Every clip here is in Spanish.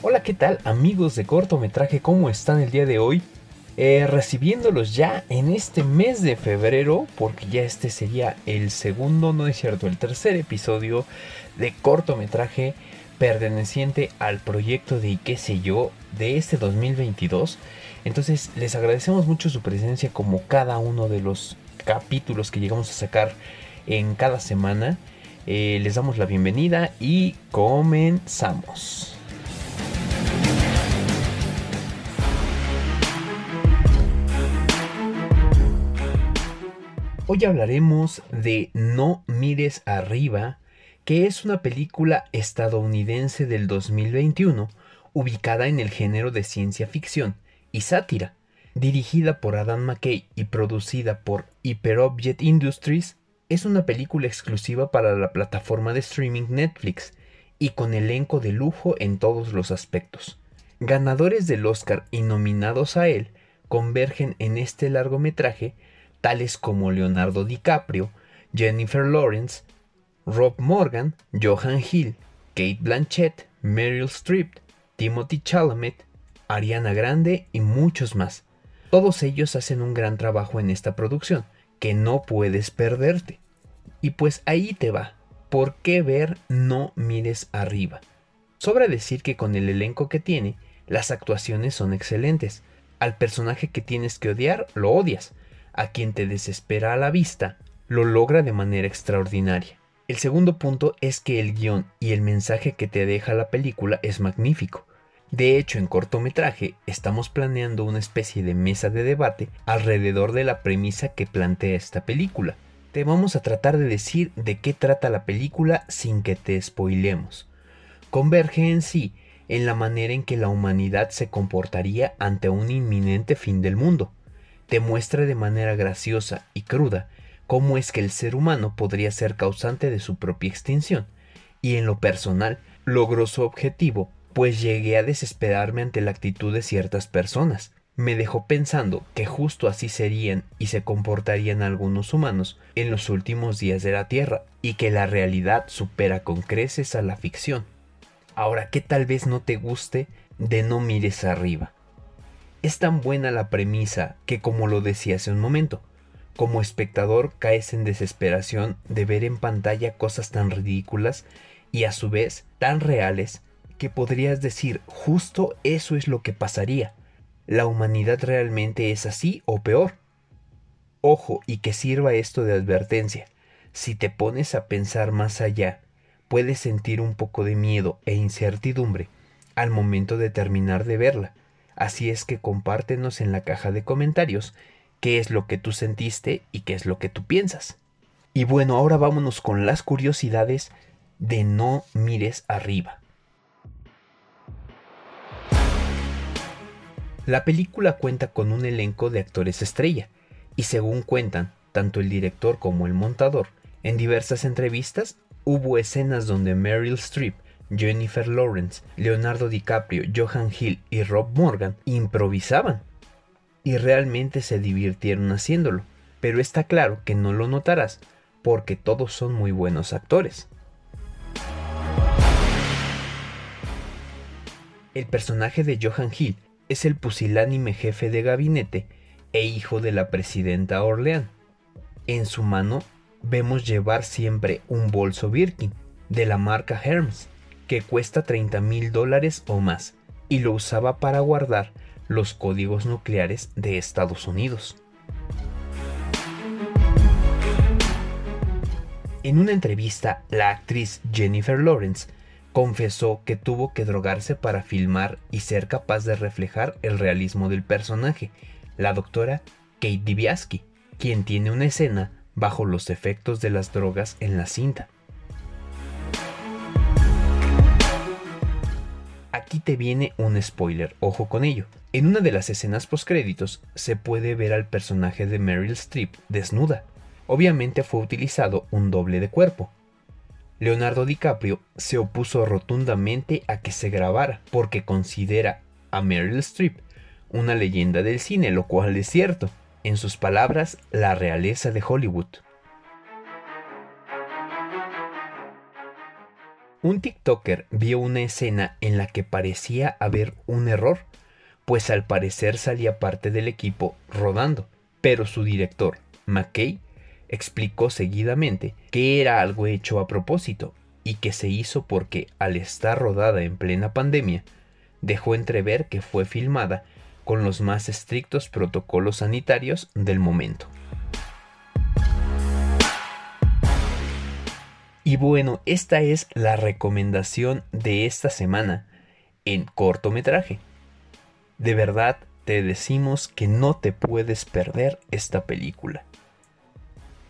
Hola, ¿qué tal amigos de cortometraje? ¿Cómo están el día de hoy? Eh, recibiéndolos ya en este mes de febrero, porque ya este sería el segundo, no es cierto, el tercer episodio de cortometraje perteneciente al proyecto de qué sé yo de este 2022. Entonces les agradecemos mucho su presencia como cada uno de los capítulos que llegamos a sacar en cada semana. Eh, les damos la bienvenida y comenzamos. Hoy hablaremos de No mires arriba, que es una película estadounidense del 2021 ubicada en el género de ciencia ficción y sátira, dirigida por Adam McKay y producida por Hyperobject Industries, es una película exclusiva para la plataforma de streaming Netflix y con elenco de lujo en todos los aspectos. Ganadores del Oscar y nominados a él convergen en este largometraje tales como Leonardo DiCaprio, Jennifer Lawrence, Rob Morgan, Johan Hill, Kate Blanchett, Meryl Streep, Timothy Chalamet, Ariana Grande y muchos más. Todos ellos hacen un gran trabajo en esta producción, que no puedes perderte. Y pues ahí te va. ¿Por qué ver No mires arriba? Sobra decir que con el elenco que tiene, las actuaciones son excelentes. Al personaje que tienes que odiar, lo odias. A quien te desespera a la vista, lo logra de manera extraordinaria. El segundo punto es que el guion y el mensaje que te deja la película es magnífico. De hecho, en cortometraje estamos planeando una especie de mesa de debate alrededor de la premisa que plantea esta película. Te vamos a tratar de decir de qué trata la película sin que te spoilemos. Converge en sí en la manera en que la humanidad se comportaría ante un inminente fin del mundo. Te muestra de manera graciosa y cruda cómo es que el ser humano podría ser causante de su propia extinción, y en lo personal logró su objetivo pues llegué a desesperarme ante la actitud de ciertas personas. Me dejó pensando que justo así serían y se comportarían algunos humanos en los últimos días de la Tierra, y que la realidad supera con creces a la ficción. Ahora, ¿qué tal vez no te guste de no mires arriba? Es tan buena la premisa que, como lo decía hace un momento, como espectador caes en desesperación de ver en pantalla cosas tan ridículas y a su vez tan reales que podrías decir justo eso es lo que pasaría. ¿La humanidad realmente es así o peor? Ojo, y que sirva esto de advertencia. Si te pones a pensar más allá, puedes sentir un poco de miedo e incertidumbre al momento de terminar de verla. Así es que compártenos en la caja de comentarios qué es lo que tú sentiste y qué es lo que tú piensas. Y bueno, ahora vámonos con las curiosidades de no mires arriba. La película cuenta con un elenco de actores estrella, y según cuentan tanto el director como el montador, en diversas entrevistas hubo escenas donde Meryl Streep, Jennifer Lawrence, Leonardo DiCaprio, Johan Hill y Rob Morgan improvisaban. Y realmente se divirtieron haciéndolo, pero está claro que no lo notarás, porque todos son muy buenos actores. El personaje de Johan Hill es el pusilánime jefe de gabinete e hijo de la presidenta Orleán. En su mano vemos llevar siempre un bolso Birkin de la marca Hermes, que cuesta 30 mil dólares o más, y lo usaba para guardar los códigos nucleares de Estados Unidos. En una entrevista, la actriz Jennifer Lawrence confesó que tuvo que drogarse para filmar y ser capaz de reflejar el realismo del personaje, la doctora Kate Dibiaski, quien tiene una escena bajo los efectos de las drogas en la cinta. Aquí te viene un spoiler, ojo con ello. En una de las escenas postcréditos se puede ver al personaje de Meryl Streep desnuda. Obviamente fue utilizado un doble de cuerpo, Leonardo DiCaprio se opuso rotundamente a que se grabara porque considera a Meryl Streep una leyenda del cine, lo cual es cierto. En sus palabras, la realeza de Hollywood. Un TikToker vio una escena en la que parecía haber un error, pues al parecer salía parte del equipo rodando, pero su director, McKay, explicó seguidamente que era algo hecho a propósito y que se hizo porque, al estar rodada en plena pandemia, dejó entrever que fue filmada con los más estrictos protocolos sanitarios del momento. Y bueno, esta es la recomendación de esta semana en cortometraje. De verdad te decimos que no te puedes perder esta película.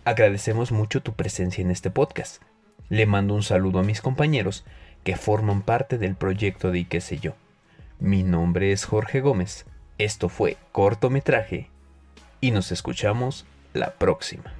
Agradecemos mucho tu presencia en este podcast. Le mando un saludo a mis compañeros que forman parte del proyecto de ¿Y qué sé yo? Mi nombre es Jorge Gómez. Esto fue cortometraje y nos escuchamos la próxima.